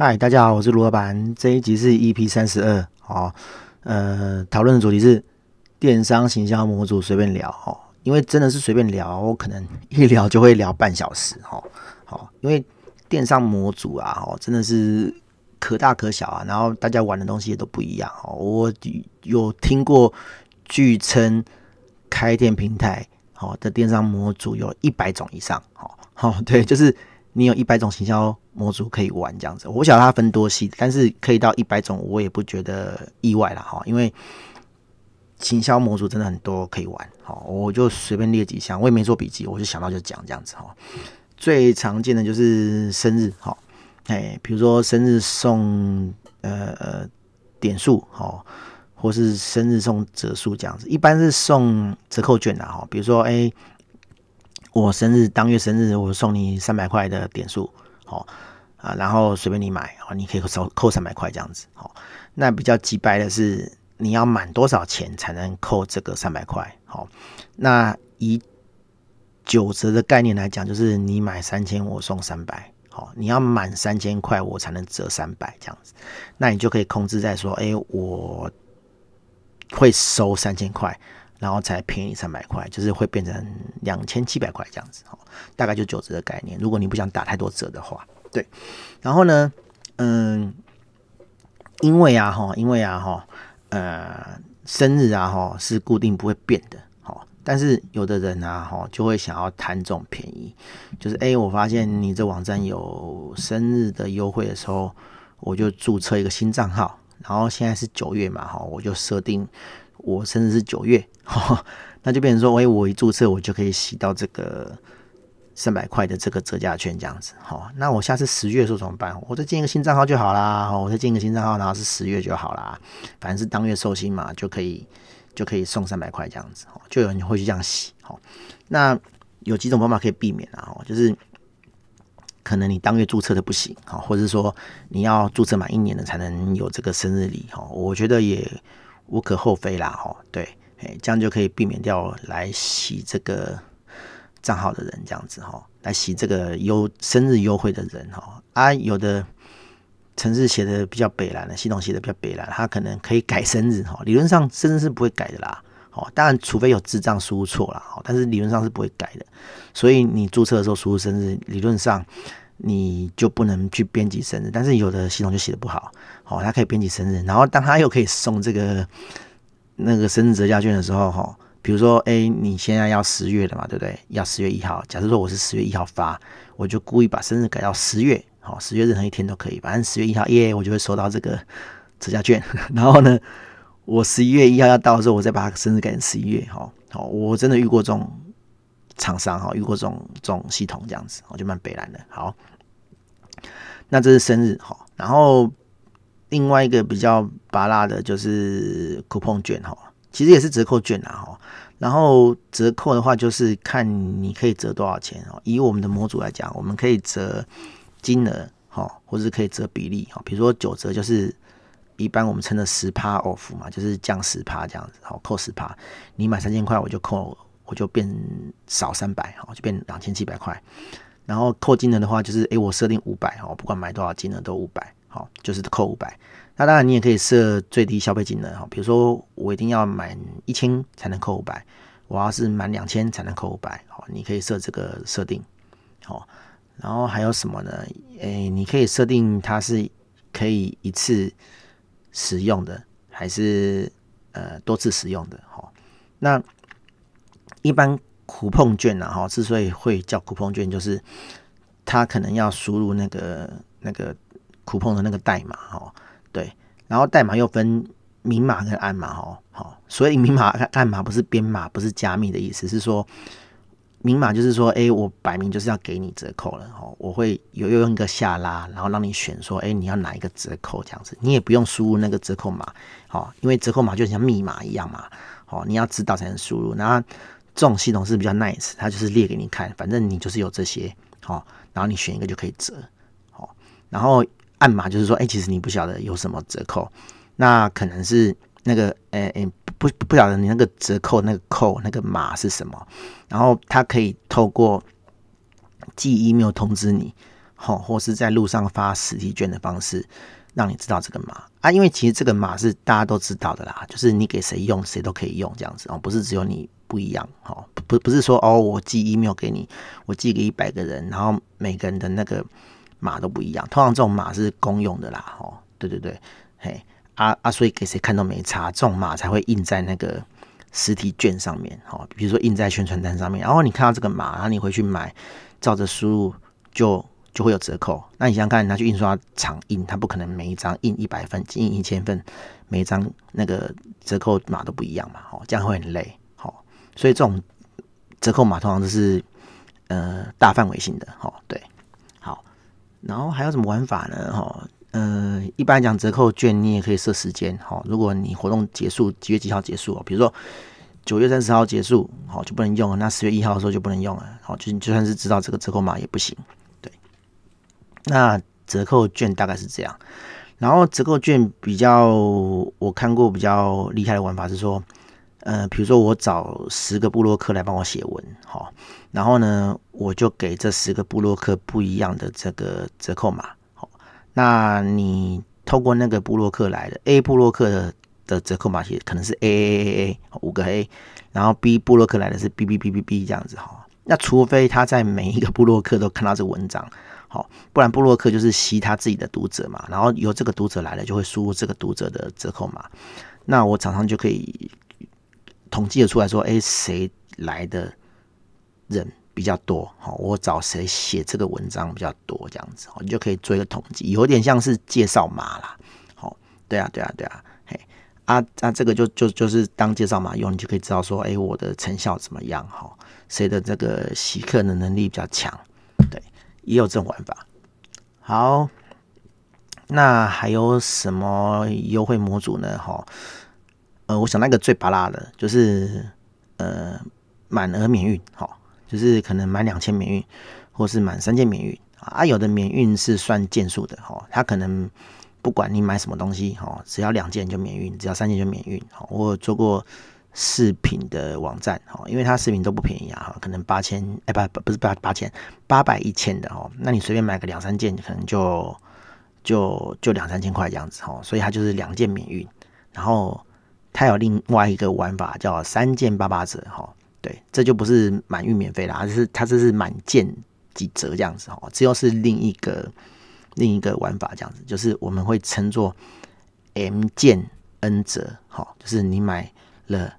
嗨，大家好，我是卢老板。这一集是 EP 三十二，哦，呃，讨论的主题是电商行销模组，随便聊哦。因为真的是随便聊，我可能一聊就会聊半小时，哦，好，因为电商模组啊，哦，真的是可大可小啊，然后大家玩的东西也都不一样哦。我有听过，据称开店平台好的电商模组有一百种以上，好，好，对，就是。你有一百种行销模组可以玩，这样子，我不晓得它分多细，但是可以到一百种，我也不觉得意外了哈。因为行销模组真的很多可以玩，好，我就随便列几项，我也没做笔记，我就想到就讲这样子哈。最常见的就是生日，哈，哎，比如说生日送呃呃点数，哈，或是生日送折数这样子，一般是送折扣券的哈，比如说哎。我生日当月生日，我送你三百块的点数，好啊，然后随便你买，啊，你可以少扣三百块这样子，好。那比较急白的是，你要满多少钱才能扣这个三百块？好，那以九折的概念来讲，就是你买三千，我送三百，好，你要满三千块，我才能折三百这样子。那你就可以控制在说，哎，我会收三千块。然后才便宜三百块，就是会变成两千七百块这样子哦，大概就九折的概念。如果你不想打太多折的话，对。然后呢，嗯，因为啊哈，因为啊哈，呃，生日啊哈是固定不会变的，哈。但是有的人啊哈就会想要贪这种便宜，就是哎，我发现你这网站有生日的优惠的时候，我就注册一个新账号。然后现在是九月嘛哈，我就设定。我生日是九月，那就变成说，哎，我一注册，我就可以洗到这个三百块的这个折价券，这样子，好，那我下次十月的时候怎么办？我再建一个新账号就好啦，我再建一个新账号，然后是十月就好啦，反正是当月寿星嘛，就可以就可以送三百块这样子，就有人会去这样洗，好，那有几种方法可以避免啊，哦就是可能你当月注册的不行，哈，或者说你要注册满一年的才能有这个生日礼，哈，我觉得也。无可厚非啦，吼，对，哎，这样就可以避免掉来洗这个账号的人，这样子，哈，来洗这个优生日优惠的人，哈，啊，有的城市写的比较北蓝的，系统写的比较北蓝，他可能可以改生日，哈，理论上生日是不会改的啦，哦，当然除非有智障输入错了，吼，但是理论上是不会改的，所以你注册的时候输入生日，理论上你就不能去编辑生日，但是有的系统就写的不好。哦，他可以编辑生日，然后当他又可以送这个那个生日折价券的时候，哈，比如说，哎，你现在要十月的嘛，对不对？要十月一号。假设说我是十月一号发，我就故意把生日改到十月，好，十月任何一天都可以，反正十月一号耶，我就会收到这个折价券。然后呢，我十一月一号要到的时候，我再把它生日改成十一月，哈，好，我真的遇过这种厂商，哈，遇过这种这种系统这样子，我就蛮北烂的。好，那这是生日，哈，然后。另外一个比较拔辣的就是 coupon 券哈，其实也是折扣券啊哈。然后折扣的话，就是看你可以折多少钱哦。以我们的模组来讲，我们可以折金额哈，或者是可以折比例哈。比如说九折就是一般我们称的十趴 off 嘛，就是降十趴这样子，好，扣十趴。你买三千块，我就扣，我就变少三百哈，就变两千七百块。然后扣金额的话，就是诶，我设定五百哈，不管买多少金额都五百。好，就是扣五百。那当然，你也可以设最低消费金额哈，比如说我一定要满一千才能扣五百，我要是满两千才能扣五百。好，你可以设这个设定。好，然后还有什么呢？诶，你可以设定它是可以一次使用的，还是呃多次使用的？好，那一般苦碰券呢？哈，之所以会叫苦碰券，就是它可能要输入那个那个。酷碰的那个代码哦，对，然后代码又分明码跟暗码哦，好，所以明码暗码不是编码，不是加密的意思，是说明码就是说，哎，我摆明就是要给你折扣了哦，我会有用一个下拉，然后让你选说，哎，你要哪一个折扣这样子，你也不用输入那个折扣码，好，因为折扣码就像密码一样嘛，好，你要知道才能输入，然后这种系统是比较 nice，它就是列给你看，反正你就是有这些，好，然后你选一个就可以折，好，然后。暗码就是说，哎、其实你不晓得有什么折扣，那可能是那个，哎、欸、哎，不不晓得你那个折扣那个扣那个码是什么，然后他可以透过寄 email 通知你，好，或是在路上发实体券的方式，让你知道这个码。啊。因为其实这个码是大家都知道的啦，就是你给谁用，谁都可以用这样子哦，不是只有你不一样哦，不不是说哦，我寄 email 给你，我寄给一百个人，然后每个人的那个码都不一样。通常这种码是公用的啦，哦，对对对，嘿啊啊，所以给谁看都没差，这种码才会印在那个。实体券上面，哦，比如说印在宣传单上面，然后你看到这个码，然后你回去买，照着输入就就会有折扣。那你想想看，拿去印刷厂印，它不可能每一张印一百份，印一千份，每一张那个折扣码都不一样嘛，哦，这样会很累，好，所以这种折扣码通常都是呃大范围性的，哦，对，然后还有什么玩法呢？哈。嗯、呃，一般讲，折扣券你也可以设时间，好，如果你活动结束几月几号结束，比如说九月三十号结束，好就不能用了，那十月一号的时候就不能用了，好，就就算是知道这个折扣码也不行，对。那折扣券大概是这样，然后折扣券比较我看过比较厉害的玩法是说，呃，比如说我找十个部落客来帮我写文，好，然后呢，我就给这十个部落客不一样的这个折扣码。好那你透过那个部落客来的 A 部落客的的折扣码其实可能是 A A A A 五个 A，然后 B 部落客来的是 B B B B B 这样子哈。那除非他在每一个部落客都看到这个文章，好，不然部落客就是吸他自己的读者嘛，然后由这个读者来了就会输入这个读者的折扣码，那我常常就可以统计的出来说，哎，谁来的人。比较多，好，我找谁写这个文章比较多，这样子，你就可以做一个统计，有点像是介绍码啦，好，对啊，对啊，对啊，嘿，啊啊，这个就就就是当介绍码用，你就可以知道说，哎，我的成效怎么样，哈，谁的这个洗客的能力比较强，对，也有这种玩法。好，那还有什么优惠模组呢？哈，呃，我想那个最巴拉的就是呃满额免运，哈。就是可能满两千免运，或是满三件免运啊，有的免运是算件数的哈，他可能不管你买什么东西哈，只要两件就免运，只要三件就免运。哦我有做过饰品的网站哈，因为它饰品都不便宜啊，可能八千哎不不是八八千八百一千的哈，那你随便买个两三件，可能就就就两三千块这样子哈，所以它就是两件免运，然后它有另外一个玩法叫三件八八折哈。对，这就不是满运免费啦，而是它这是满件几折这样子哦，这又是另一个另一个玩法这样子，就是我们会称作 M 件 N 折，哈，就是你买了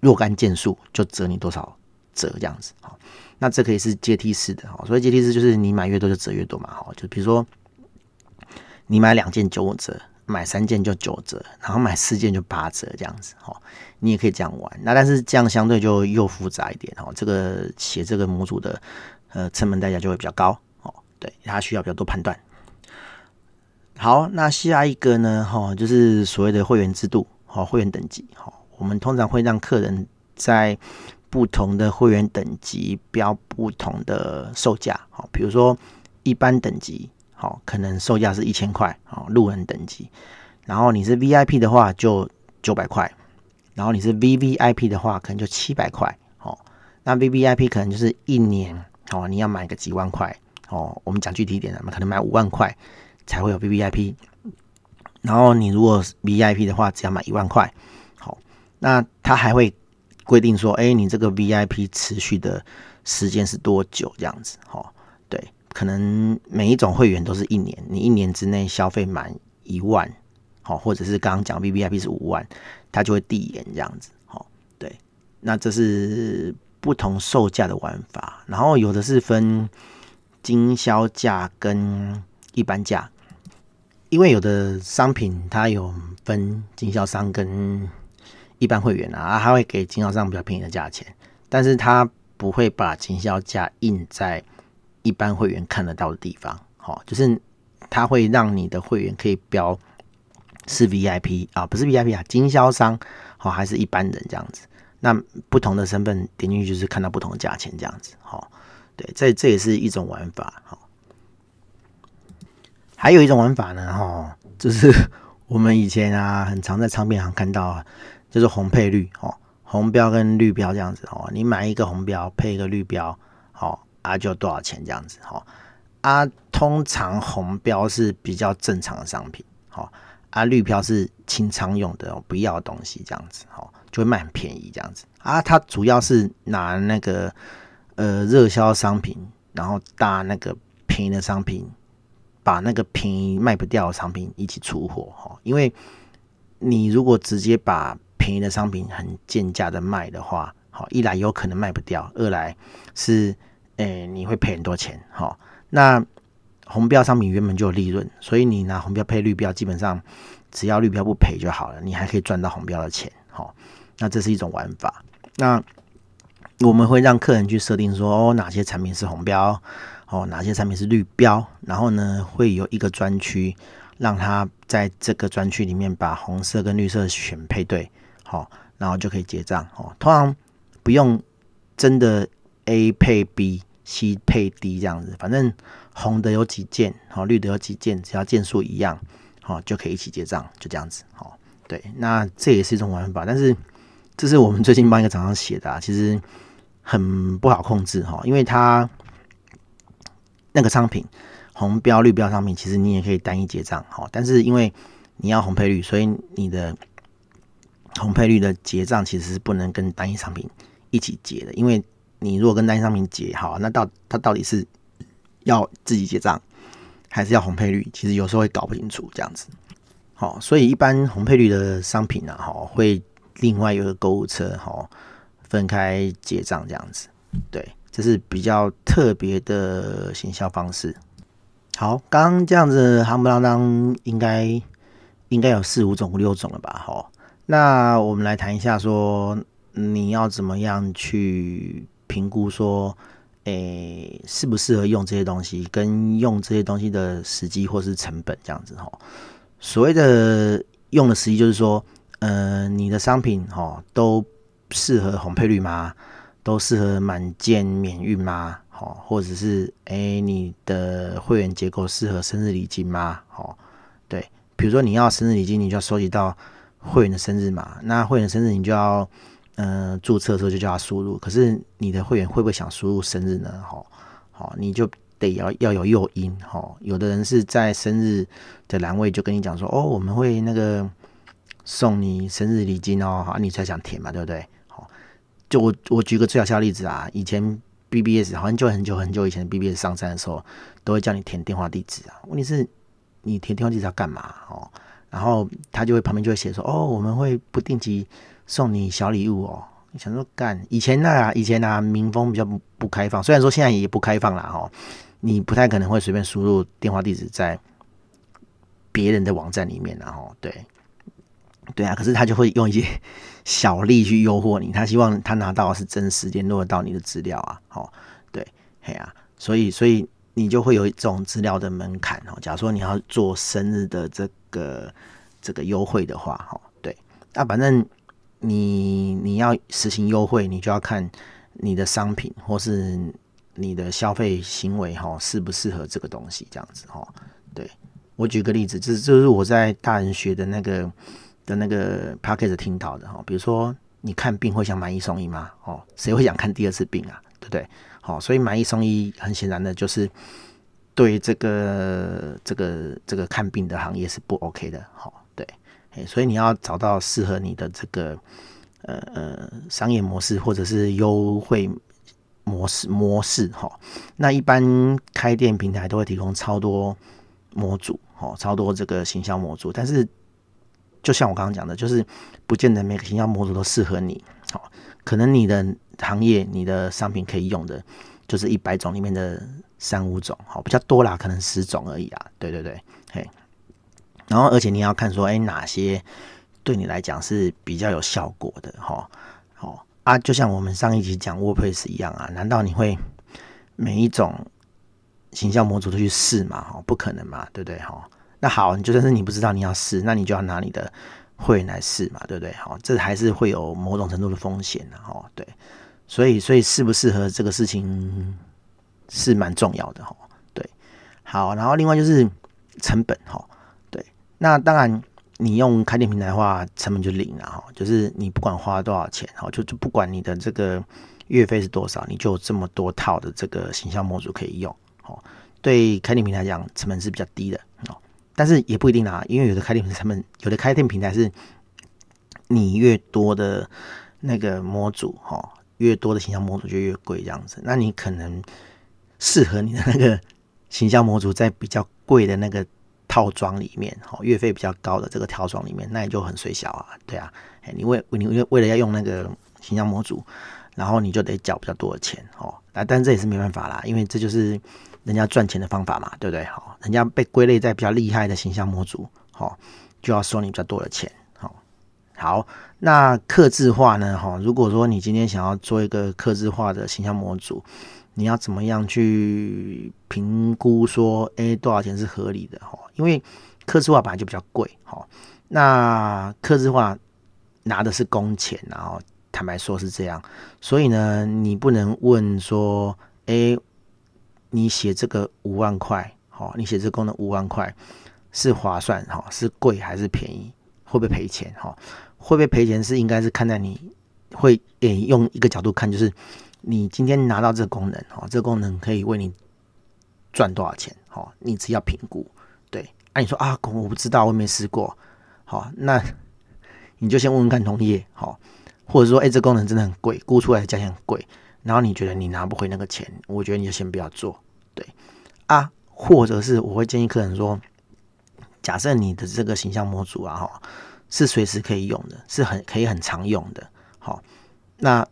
若干件数就折你多少折这样子，哈，那这可以是阶梯式的，哈，所以阶梯式就是你买越多就折越多嘛，哈，就比如说你买两件九五折。买三件就九折，然后买四件就八折，这样子哈，你也可以这样玩。那但是这样相对就又复杂一点哦。这个写这个模组的呃成本代价就会比较高哦。对，它需要比较多判断。好，那下一个呢哈，就是所谓的会员制度哈，会员等级哈。我们通常会让客人在不同的会员等级标不同的售价哈，比如说一般等级。好，可能售价是一千块，好，路人等级。然后你是 VIP 的话就九百块，然后你是 VVIP 的话可能就七百块，好，那 VVIP 可能就是一年，哦，你要买个几万块，哦，我们讲具体一点的，可能买五万块才会有 VVIP。然后你如果 VIP 的话，只要买一万块，好，那他还会规定说，哎，你这个 VIP 持续的时间是多久这样子，好，可能每一种会员都是一年，你一年之内消费满一万，好，或者是刚刚讲 VVIP 是五万，它就会递延这样子，好，对，那这是不同售价的玩法，然后有的是分经销价跟一般价，因为有的商品它有分经销商跟一般会员啊，它会给经销商比较便宜的价钱，但是它不会把经销价印在。一般会员看得到的地方，好，就是它会让你的会员可以标是 VIP 啊，不是 VIP 啊，经销商好，还是一般人这样子。那不同的身份点进去就是看到不同的价钱这样子，好，对，这这也是一种玩法，好。还有一种玩法呢，哈，就是我们以前啊，很常在唱片行看到啊，就是红配绿，哦，红标跟绿标这样子，哦，你买一个红标配一个绿标，好。啊，就多少钱这样子哈？啊，通常红标是比较正常的商品，好啊，绿标是清仓用的不要东西，这样子，好就会卖很便宜这样子啊。它主要是拿那个呃热销商品，然后搭那个便宜的商品，把那个便宜卖不掉的商品一起出货哈。因为你如果直接把便宜的商品很贱价的卖的话，好一来有可能卖不掉，二来是诶、你会赔很多钱，好。那红标商品原本就有利润，所以你拿红标配绿标，基本上只要绿标不赔就好了，你还可以赚到红标的钱。好，那这是一种玩法。那我们会让客人去设定说，哦，哪些产品是红标，哦，哪些产品是绿标，然后呢，会有一个专区，让他在这个专区里面把红色跟绿色选配对，好，然后就可以结账。哦，通常不用真的 A 配 B。七配 D 这样子，反正红的有几件，好，绿的有几件，只要件数一样，好，就可以一起结账，就这样子，好，对，那这也是一种玩法，但是这是我们最近帮一个厂商写的啊，其实很不好控制哈，因为它那个商品红标、绿标商品，其实你也可以单一结账，好，但是因为你要红配绿，所以你的红配绿的结账其实是不能跟单一商品一起结的，因为。你如果跟单一商品结好，那到他到底是要自己结账，还是要红配绿？其实有时候会搞不清楚这样子。好，所以一般红配绿的商品呢，哈，会另外有个购物车，哈，分开结账这样子。对，这是比较特别的行销方式。好，刚刚这样子，夯不啷当，应该应该有四五种、五六种了吧？好，那我们来谈一下，说你要怎么样去。评估说，诶、适不适合用这些东西，跟用这些东西的时机或是成本这样子哈。所谓的用的时机，就是说，呃，你的商品哈都适合红配绿吗？都适合满件免运吗？好，或者是诶、你的会员结构适合生日礼金吗？好，对，比如说你要生日礼金，你就要收集到会员的生日嘛。那会员的生日，你就要。嗯、注册的时候就叫他输入，可是你的会员会不会想输入生日呢？吼，好，你就得要要有诱因。哈，有的人是在生日的栏位就跟你讲说，哦，我们会那个送你生日礼金哦，好，你才想填嘛，对不对？好，就我我举个最好笑的例子啊，以前 BBS 好像就很久很久以前 BBS 上山的时候，都会叫你填电话地址啊。问题是，你填电话地址要干嘛？哦，然后他就会旁边就会写说，哦，我们会不定期。送你小礼物哦，你想说干？以前那啊，以前啊，民风比较不不开放，虽然说现在也不开放了哈，你不太可能会随便输入电话地址在别人的网站里面，然后对，对啊，可是他就会用一些 小利去诱惑你，他希望他拿到是真实联络得到你的资料啊，好，对，嘿啊，所以所以你就会有这种资料的门槛哦。假如说你要做生日的这个这个优惠的话，哈，对，那反正。你你要实行优惠，你就要看你的商品或是你的消费行为哈，适不适合这个东西这样子哈。对，我举个例子，这这是我在大人学的那个的那个 podcast 听到的哈。比如说，你看病会想买一送一吗？哦，谁会想看第二次病啊？对不对？好，所以买一送一很显然的就是对这个这个这个看病的行业是不 OK 的。好。所以你要找到适合你的这个呃呃商业模式或者是优惠模式模式哈。那一般开店平台都会提供超多模组哦，超多这个行销模组。但是就像我刚刚讲的，就是不见得每个行销模组都适合你。好，可能你的行业你的商品可以用的，就是一百种里面的三五种，好，比较多啦，可能十种而已啊。对对对，嘿。然后，而且你要看说，哎，哪些对你来讲是比较有效果的，哈，好啊，就像我们上一集讲 WordPress 一样啊，难道你会每一种形象模组都去试吗？哈，不可能嘛，对不对？哈，那好，你就算是你不知道你要试，那你就要拿你的会员来试嘛，对不对？哈，这还是会有某种程度的风险的，哈，对，所以，所以适不适合这个事情是蛮重要的，哈，对，好，然后另外就是成本，哈。那当然，你用开店平台的话，成本就零了哈。就是你不管花多少钱，哈，就就不管你的这个月费是多少，你就有这么多套的这个形象模组可以用，哦对开店平台讲成本是比较低的哦。但是也不一定啊，因为有的开店平成本，有的开店平台是你越多的那个模组哈，越多的形象模组就越贵这样子。那你可能适合你的那个形象模组在比较贵的那个套装里面，哈，月费比较高的这个套装里面，那你就很衰小啊，对啊，哎，你为你为为了要用那个形象模组，然后你就得缴比较多的钱哦。那，但这也是没办法啦，因为这就是。人家赚钱的方法嘛，对不对？好，人家被归类在比较厉害的形象模组，好，就要收你比较多的钱。好，好，那客制化呢？哈，如果说你今天想要做一个客制化的形象模组，你要怎么样去评估说，哎，多少钱是合理的？哈，因为刻字化本来就比较贵。哈，那刻字化拿的是工钱，然后坦白说是这样，所以呢，你不能问说，哎。你写这个五万块，好，你写这个功能五万块是划算哈，是贵还是便宜？会不会赔钱？哈，会不会赔钱是应该是看在你会诶、用一个角度看，就是你今天拿到这个功能，哈，这个功能可以为你赚多少钱？哈，你只要评估。对，啊，你说啊，我不知道，我没试过，好，那你就先问问看同业，好，或者说，哎、这功能真的很贵，估出来的价钱很贵。然后你觉得你拿不回那个钱，我觉得你就先不要做，对啊，或者是我会建议客人说，假设你的这个形象模组啊，哈，是随时可以用的，是很可以很常用的，好，那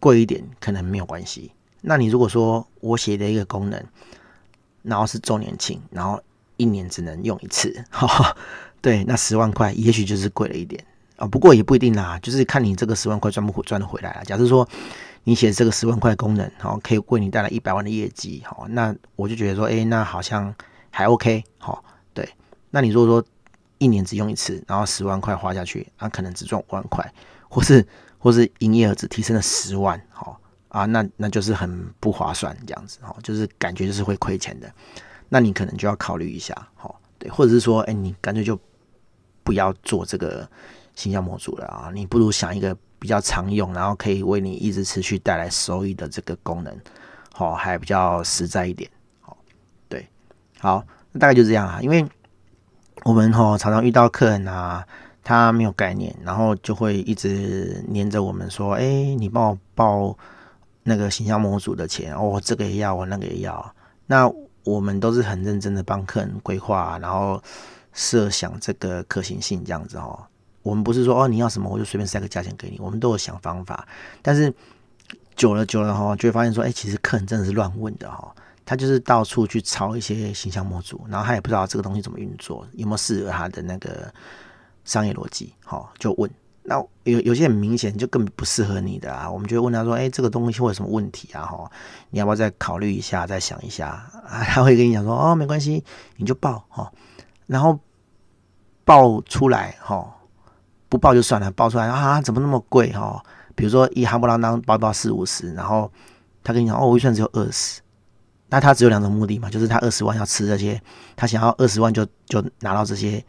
贵一点可能没有关系。那你如果说我写的一个功能，然后是周年庆，然后一年只能用一次，哈，对，那十万块也许就是贵了一点啊，不过也不一定啦，就是看你这个十万块赚不赚得回来啊。假设说。你写这个十万块功能，好，可以为你带来一百万的业绩，好，那我就觉得说，哎，那好像还 OK，好，对。那你如果说一年只用一次，然后十万块花下去，那可能只赚五万块，或是或是营业额只提升了十万，好啊，那那就是很不划算，这样子，哦，就是感觉就是会亏钱的。那你可能就要考虑一下，好，对，或者是说，哎，你干脆就不要做这个形象模组了啊，你不如想一个。比较常用，然后可以为你一直持续带来收益的这个功能，好，还比较实在一点，好，对，好，那大概就这样啊。因为我们哈常常遇到客人啊，他没有概念，然后就会一直黏着我们说，哎，你帮我报那个形象模组的钱，哦，这个也要，我那个也要。那我们都是很认真的帮客人规划，然后设想这个可行性这样子哦。我们不是说哦，你要什么我就随便塞个价钱给你，我们都有想方法。但是久了久了哈，就会发现说，哎，其实客人真的是乱问的哈，他就是到处去抄一些形象模组，然后他也不知道这个东西怎么运作，有没有适合他的那个商业逻辑，好就问。那有有些很明显就根本不适合你的啊，我们就会问他说，哎，这个东西会有什么问题啊？哈，你要不要再考虑一下，再想一下？啊，他会跟你讲说，哦，没关系，你就报哈，然后报出来哈。不报就算了，报出来啊，怎么那么贵哈？比如说一夯不啷当报报四五十，然后他跟你讲哦，我预算只有二十，那他只有两种目的嘛，就是他二十万要吃这些，他想要二十万就就拿到这些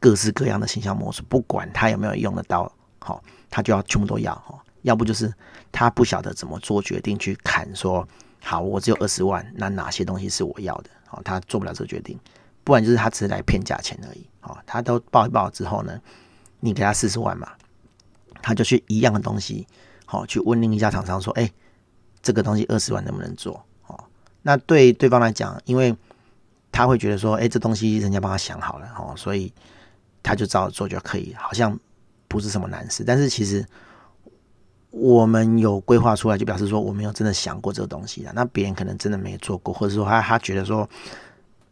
各式各样的形象模式，不管他有没有用得到，好，他就要全部都要哈。要不就是他不晓得怎么做决定去砍说，好，我只有二十万，那哪些东西是我要的？好，他做不了这个决定，不然就是他只是来骗价钱而已。好，他都报一报之后呢？你给他四十万嘛，他就去一样的东西，好去问另一家厂商说：“哎，这个东西二十万能不能做？”哦，那对对方来讲，因为他会觉得说：“哎，这东西人家帮他想好了，哦，所以他就照做就可以，好像不是什么难事。”但是其实我们有规划出来，就表示说我们有真的想过这个东西的。那别人可能真的没做过，或者说他他觉得说，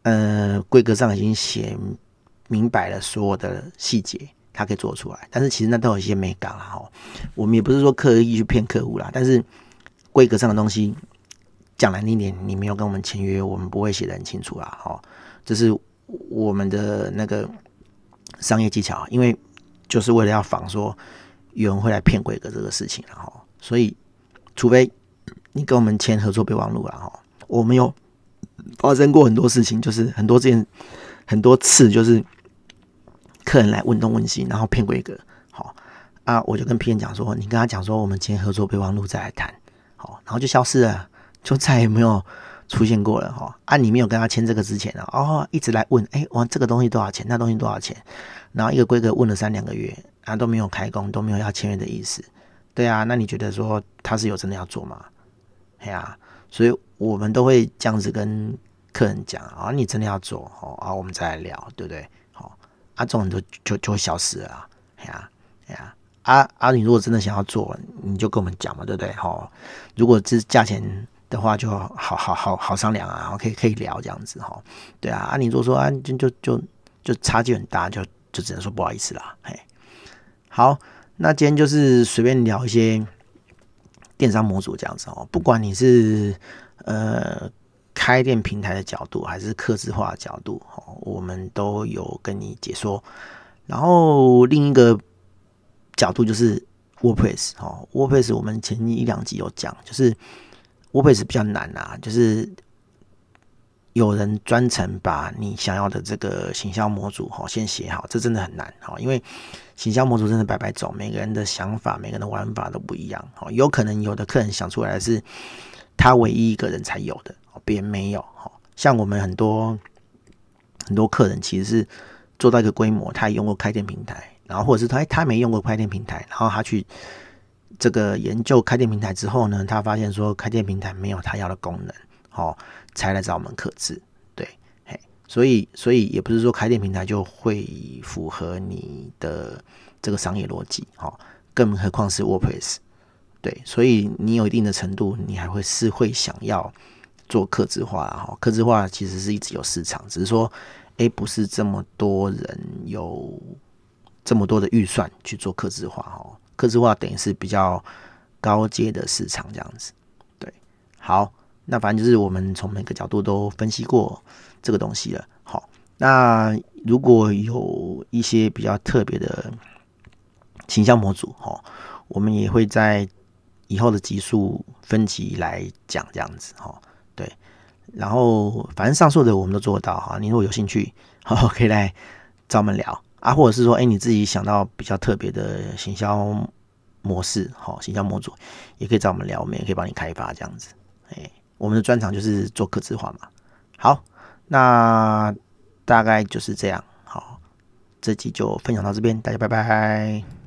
呃，规格上已经写明白了所有的细节。他可以做出来，但是其实那都有一些美感啦哈。我们也不是说刻意去骗客户啦，但是规格上的东西讲难听点，你没有跟我们签约，我们不会写的很清楚啦哈。这是我们的那个商业技巧，因为就是为了要防说有人会来骗规格这个事情然后。所以除非你跟我们签合作备忘录了哈，我们有发生过很多事情，就是很多件很多次就是。客人来问东问西，然后骗规格，好啊，我就跟 PM 讲说，你跟他讲说，我们签合作备忘录再来谈，好，然后就消失了，就再也没有 出现过了哈，啊，你没有跟他签这个之前啊，哦，一直来问，哎，我这个东西多少钱？那东西多少钱？然后一个规格问了三两个月，啊，都没有开工，都没有要签约的意思，对啊，那你觉得说他是有真的要做吗？哎呀，所以我们都会这样子跟客人讲啊，你真的要做哦，啊，我们再来聊，对不对？好，啊，这种人就就就会消失了，哎呀，哎呀，啊啊，你如果真的想要做，你就跟我们讲嘛，对不对？好，如果这价钱。的话就好好好好商量啊，可以可以聊这样子哈，对啊，啊你如果说啊就就就就差距很大，就就只能说不好意思啦，嘿，好，那今天就是随便聊一些电商模组这样子哦，不管你是呃开店平台的角度，还是客制化的角度，哦，我们都有跟你解说。然后另一个角度就是 WordPress 哦，WordPress 我们前一两集有讲，就是。WordPress 比较难啊，就是有人专程把你想要的这个行销模组哈先写好，这真的很难哈，因为行销模组真的百百种，每个人的想法、每个人的玩法都不一样哈，有可能有的客人想出来是他唯一一个人才有的，别人没有哈。像我们很多很多客人其实是做到一个规模，他也用过开店平台，然后或者是他他没用过开店平台，然后他去。这个研究开店平台之后呢，他发现说开店平台没有他要的功能，哦，才来找我们客制，对，嘿，所以所以也不是说开店平台就会符合你的这个商业逻辑，哦，更何况是 WordPress，对，所以你有一定的程度，你还会是会想要做客制化，哈，客制化其实是一直有市场，只是说，哎，不是这么多人有这么多的预算去做客制化，哈。客制化等于是比较高阶的市场这样子，对，好，那反正就是我们从每个角度都分析过这个东西了。好，那如果有一些比较特别的形象模组，哈，我们也会在以后的集数分级来讲这样子，哈，对，然后反正上述的我们都做到，哈，你如果有兴趣，好，可以来找我们聊。啊，或者是说，哎，你自己想到比较特别的行销模式，好，行销模组，也可以找我们聊，我们也可以帮你开发这样子。哎，我们的专长就是做客制化嘛。好，那大概就是这样。好，这集就分享到这边，大家拜拜。